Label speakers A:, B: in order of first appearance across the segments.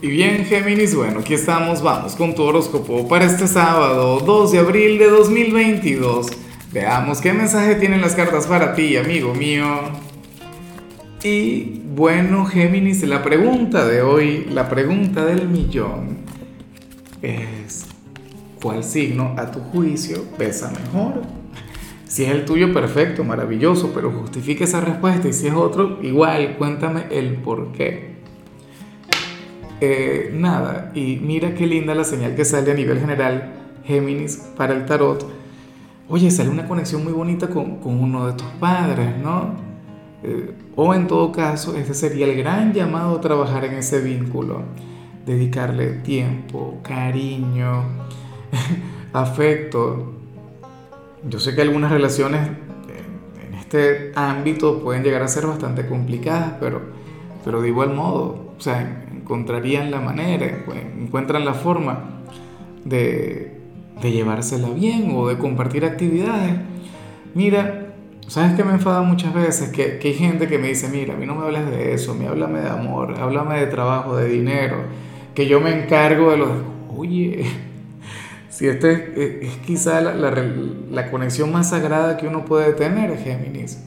A: Y bien, Géminis, bueno, aquí estamos, vamos con tu horóscopo para este sábado, 2 de abril de 2022. Veamos qué mensaje tienen las cartas para ti, amigo mío. Y bueno, Géminis, la pregunta de hoy, la pregunta del millón es, ¿cuál signo a tu juicio pesa mejor? Si es el tuyo, perfecto, maravilloso, pero justifique esa respuesta y si es otro, igual, cuéntame el por qué. Eh, nada, y mira qué linda la señal que sale a nivel general, Géminis, para el tarot. Oye, sale una conexión muy bonita con, uno de tus padres, ¿no? Eh, o en todo caso, este sería el gran llamado a trabajar en ese vínculo, dedicarle tiempo, cariño, afecto. Yo sé que algunas relaciones en este ámbito pueden llegar a ser bastante complicadas, pero, pero de igual modo, o sea, encontrarían la manera, encuentran la forma de, de llevársela bien o de compartir actividades. Mira, ¿sabes qué me enfada muchas veces? Que, que, hay gente que me dice, mira, a mí no me hables de eso, me háblame de amor, háblame de trabajo, de dinero, que yo me encargo de los... Oye, si esta es, es, quizá la, la, la, conexión más sagrada que uno puede tener, Géminis.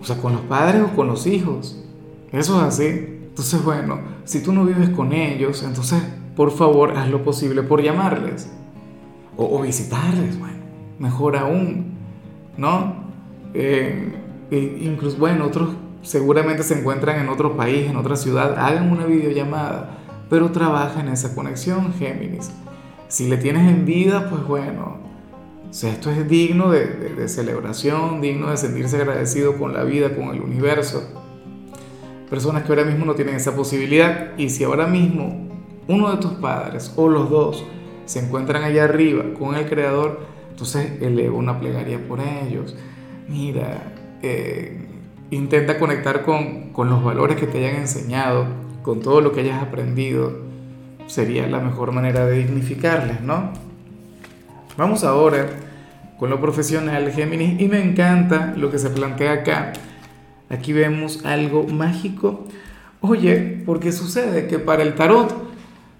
A: O sea, con los padres o con los hijos. Eso es así. Entonces, bueno, si tú no vives con ellos, entonces, por favor, haz lo posible por llamarles. O, visitarles, bueno, mejor aún, ¿no? Eh, e incluso, bueno, otros seguramente se encuentran en otro país, en otra ciudad, hagan una videollamada, pero trabaja en esa conexión, Géminis. Si le tienes en vida, pues bueno, o esto es digno de celebración, digno de sentirse agradecido con la vida, con el universo personas que ahora mismo no tienen esa posibilidad y si ahora mismo uno de tus padres o los dos se encuentran allá arriba con el Creador, entonces eleva una plegaria por ellos. Mira, eh, intenta conectar con, con los valores que te hayan enseñado, con todo lo que hayas aprendido. Sería la mejor manera de dignificarles, ¿no? Vamos ahora con lo profesional, Géminis, y me encanta lo que se plantea acá Aquí vemos algo mágico. Oye, porque sucede que para el tarot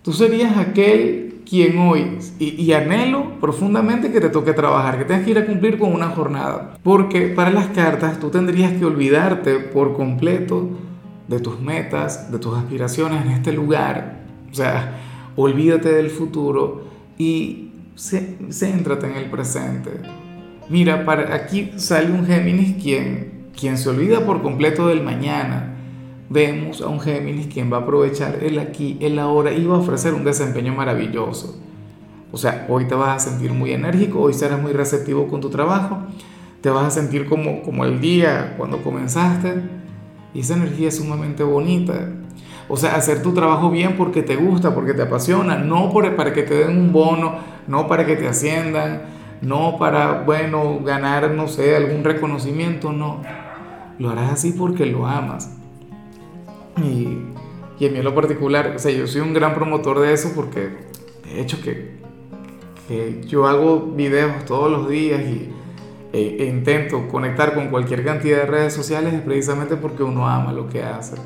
A: tú serías aquel quien hoy, y, anhelo profundamente que te toque trabajar, que tengas que ir a cumplir con una jornada. Porque para las cartas tú tendrías que olvidarte por completo de tus metas, de tus aspiraciones en este lugar. O sea, olvídate del futuro y céntrate en el presente. Mira, para aquí sale un Géminis quien quien se olvida por completo del mañana, vemos a un Géminis quien va a aprovechar el aquí, el ahora y va a ofrecer un desempeño maravilloso. O sea, hoy te vas a sentir muy enérgico, hoy serás muy receptivo con tu trabajo, te vas a sentir como, como el día cuando comenzaste y esa energía es sumamente bonita. O sea, hacer tu trabajo bien porque te gusta, porque te apasiona, no por, para que te den un bono, no para que te asciendan, no para, bueno, ganar, no sé, algún reconocimiento, no lo harás así porque lo amas. Y, y mí en lo particular, o sea, yo soy un gran promotor de eso porque de hecho que, que yo hago videos todos los días y, e, e, intento conectar con cualquier cantidad de redes sociales es precisamente porque uno ama lo que hace.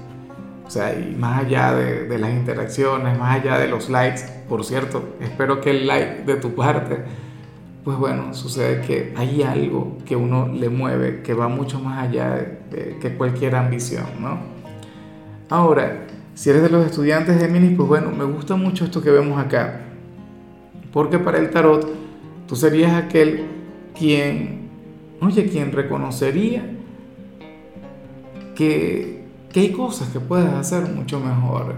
A: O sea, y más allá de, de las interacciones, más allá de los likes, por cierto, espero que el like de tu parte pues bueno, sucede que hay algo que uno le mueve que va mucho más allá que cualquier ambición, ¿no? Ahora, si eres de los estudiantes de Géminis, pues bueno, me gusta mucho esto que vemos acá, porque para el tarot tú serías aquel quien, oye, quien reconocería que, que hay cosas que puedes hacer mucho mejor,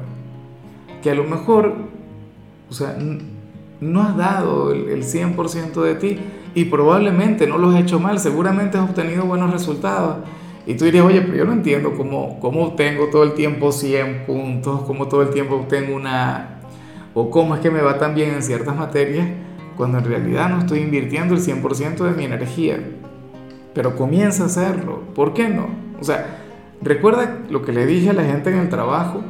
A: que a lo mejor, o sea, no has dado el, 100% de ti y probablemente no lo has hecho mal, seguramente has obtenido buenos resultados. Y tú dirías, oye, pero yo no entiendo cómo, cómo obtengo todo el tiempo 100 puntos, cómo todo el tiempo obtengo una... o cómo es que me va tan bien en ciertas materias, cuando en realidad no estoy invirtiendo el 100% de mi energía. Pero comienza a hacerlo, ¿por qué no? O sea, recuerda lo que le dije a la gente en el trabajo,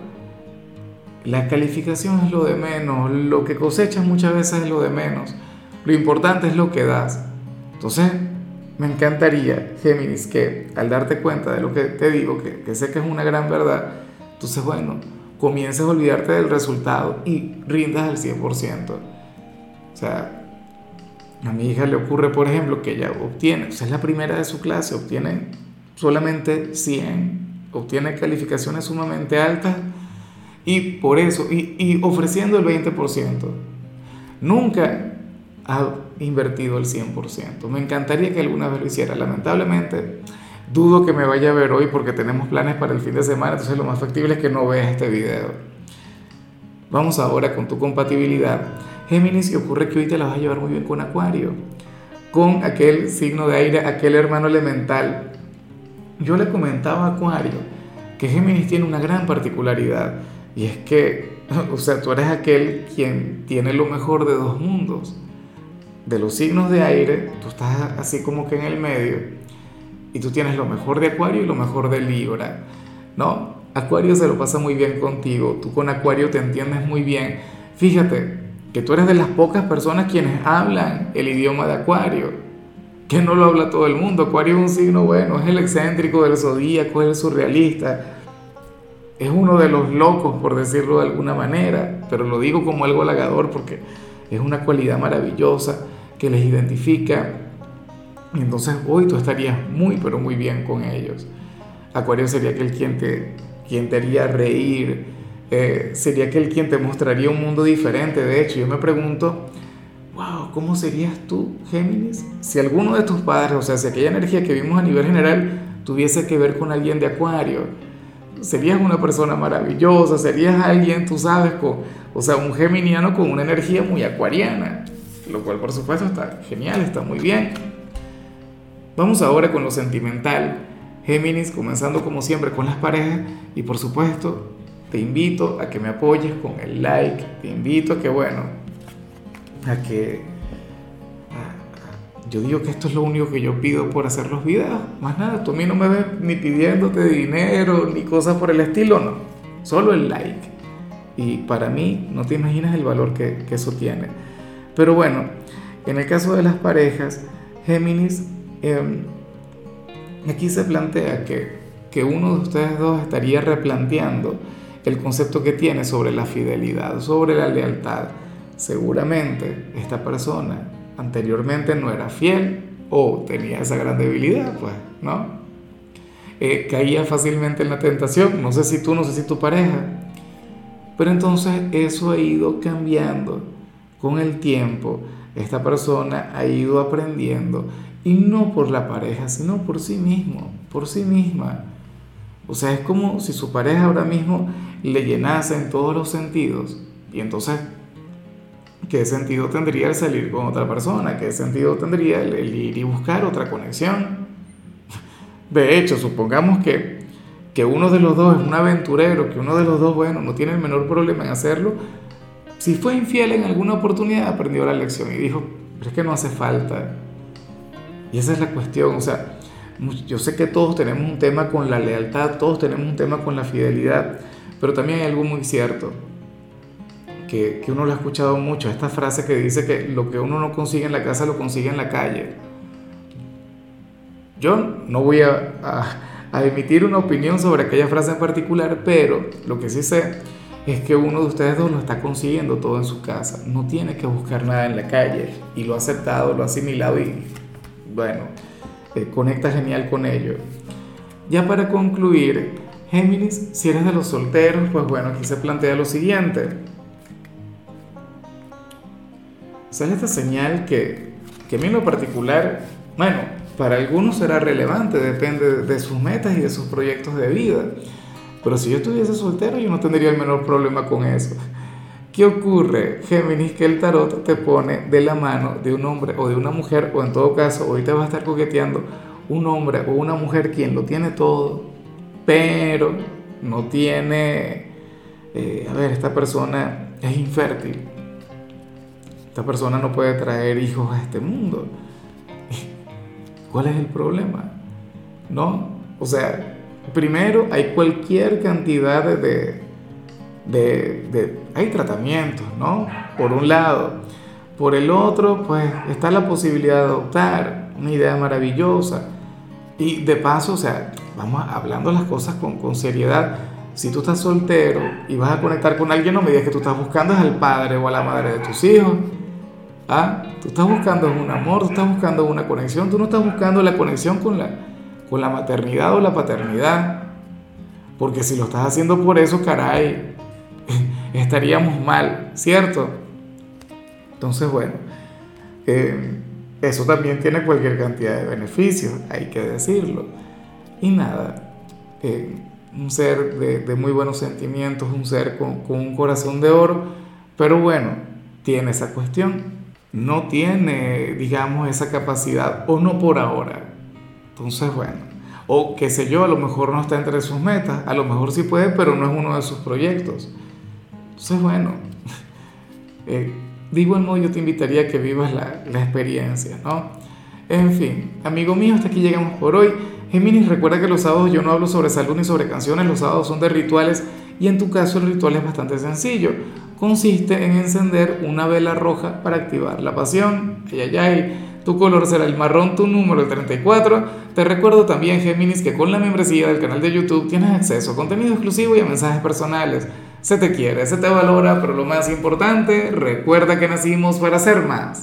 A: la calificación es lo de menos, lo que cosechas muchas veces es lo de menos. Lo importante es lo que das. Entonces, me encantaría, Géminis, que al darte cuenta de lo que te digo, que, sé que es una gran verdad, entonces, bueno, comiences a olvidarte del resultado y rindas al 100%. O sea, a mi hija le ocurre, por ejemplo, que ella obtiene, o sea, es la primera de su clase, obtiene solamente 100, obtiene calificaciones sumamente altas y por eso, y, y ofreciendo el 20%. Nunca ha invertido el 100%. Me encantaría que alguna vez lo hiciera. Lamentablemente, dudo que me vaya a ver hoy porque tenemos planes para el fin de semana, entonces lo más factible es que no veas este video. Vamos ahora con tu compatibilidad. Géminis, y ocurre que hoy te la vas a llevar muy bien con Acuario, con aquel signo de aire, aquel hermano elemental. Yo le comentaba a Acuario que Géminis tiene una gran particularidad y es que, o sea, tú eres aquel quien tiene lo mejor de dos mundos. De los signos de aire, tú estás así como que en el medio y tú tienes lo mejor de Acuario y lo mejor de Libra, ¿no? Acuario se lo pasa muy bien contigo, tú con Acuario te entiendes muy bien. Fíjate que tú eres de las pocas personas quienes hablan el idioma de Acuario, que no lo habla todo el mundo. Acuario es un signo bueno, es el excéntrico del zodíaco, es el surrealista, es uno de los locos, por decirlo de alguna manera, pero lo digo como algo halagador porque es una cualidad maravillosa que les identifica. Y entonces hoy tú estarías muy, pero muy bien con ellos. Acuario sería aquel quien te, quien te haría reír, eh, sería aquel quien te mostraría un mundo diferente. De hecho, yo me pregunto, wow, ¿cómo serías tú, Géminis? Si alguno de tus padres, o sea, si aquella energía que vimos a nivel general tuviese que ver con alguien de Acuario, serías una persona maravillosa, serías alguien, tú sabes, con, o sea, un geminiano con una energía muy acuariana, lo cual por supuesto está genial, está muy bien. Vamos ahora con lo sentimental. Géminis, comenzando como siempre con las parejas y por supuesto te invito a que me apoyes con el like, te invito a que, bueno, a que yo digo que esto es lo único que yo pido por hacer los videos. Más nada, tú a mí no me ves ni pidiéndote dinero ni cosas por el estilo, no. Solo el like. Y para mí no te imaginas el valor que, eso tiene. Pero bueno, en el caso de las parejas, Géminis, em, aquí se plantea que, que uno de ustedes dos estaría replanteando el concepto que tiene sobre la fidelidad, sobre la lealtad. Seguramente esta persona anteriormente no era fiel o tenía esa gran debilidad, pues, ¿no? Eh, caía fácilmente en la tentación, no sé si tú, no sé si tu pareja, pero entonces eso ha ido cambiando con el tiempo, esta persona ha ido aprendiendo y no por la pareja, sino por sí mismo, por sí misma. O sea, es como si su pareja ahora mismo le llenase en todos los sentidos y entonces ¿Qué sentido tendría el salir con otra persona? ¿Qué sentido tendría el, ir y buscar otra conexión? De hecho, supongamos que, que uno de los dos es un aventurero, que uno de los dos, bueno, no tiene el menor problema en hacerlo. Si fue infiel en alguna oportunidad, aprendió la lección y dijo, pero es que no hace falta. Y esa es la cuestión, o sea, yo sé que todos tenemos un tema con la lealtad, todos tenemos un tema con la fidelidad, pero también hay algo muy cierto que, uno lo ha escuchado mucho, esta frase que dice que lo que uno no consigue en la casa lo consigue en la calle. Yo no voy a, a, emitir una opinión sobre aquella frase en particular, pero lo que sí sé es que uno de ustedes dos lo está consiguiendo todo en su casa. No tiene que buscar nada en la calle y lo ha aceptado, lo ha asimilado y bueno, eh, conecta genial con ello. Ya para concluir, Géminis, si eres de los solteros, pues bueno, aquí se plantea lo siguiente. Sale esta señal que, que a mí en lo particular, bueno, para algunos será relevante, depende de sus metas y de sus proyectos de vida. Pero si yo estuviese soltero, yo no tendría el menor problema con eso. ¿Qué ocurre, Géminis? Que el tarot te pone de la mano de un hombre o de una mujer, o en todo caso, hoy te va a estar coqueteando un hombre o una mujer quien lo tiene todo, pero no tiene, eh, a ver, esta persona es infértil esta persona no puede traer hijos a este mundo. ¿Cuál es el problema? ¿No? O sea, primero hay cualquier cantidad de, de, hay tratamientos, ¿no? Por un lado. Por el otro, pues está la posibilidad de adoptar, una idea maravillosa. Y de paso, o sea, vamos hablando las cosas con, con seriedad, si tú estás soltero y vas a conectar con alguien, no me digas que tú estás buscando al padre o a la madre de tus hijos. ¿Ah? Tú estás buscando un amor, tú estás buscando una conexión, tú no estás buscando la conexión con la, con la maternidad o la paternidad. Porque si lo estás haciendo por eso, caray, estaríamos mal, ¿cierto? Entonces, bueno, eh, eso también tiene cualquier cantidad de beneficios, hay que decirlo. Y nada, eh, un ser de, muy buenos sentimientos, un ser con, con un corazón de oro, pero bueno, tiene esa cuestión, no tiene, digamos, esa capacidad, o no por ahora. Entonces, bueno, o qué sé yo, a lo mejor no está entre sus metas, a lo mejor sí puede, pero no es uno de sus proyectos. Entonces, bueno, eh, de igual modo yo te invitaría a que vivas la, la experiencia, ¿no? En fin, amigo mío, hasta aquí llegamos por hoy. Géminis, recuerda que los sábados yo no hablo sobre salud ni sobre canciones, los sábados son de rituales y en tu caso el ritual es bastante sencillo. Consiste en encender una vela roja para activar la pasión. Ay, ay, ay. Tu color será el marrón, tu número el 34. Te recuerdo también, Géminis, que con la membresía del canal de YouTube tienes acceso a contenido exclusivo y a mensajes personales. Se te quiere, se te valora, pero lo más importante, recuerda que nacimos para ser más.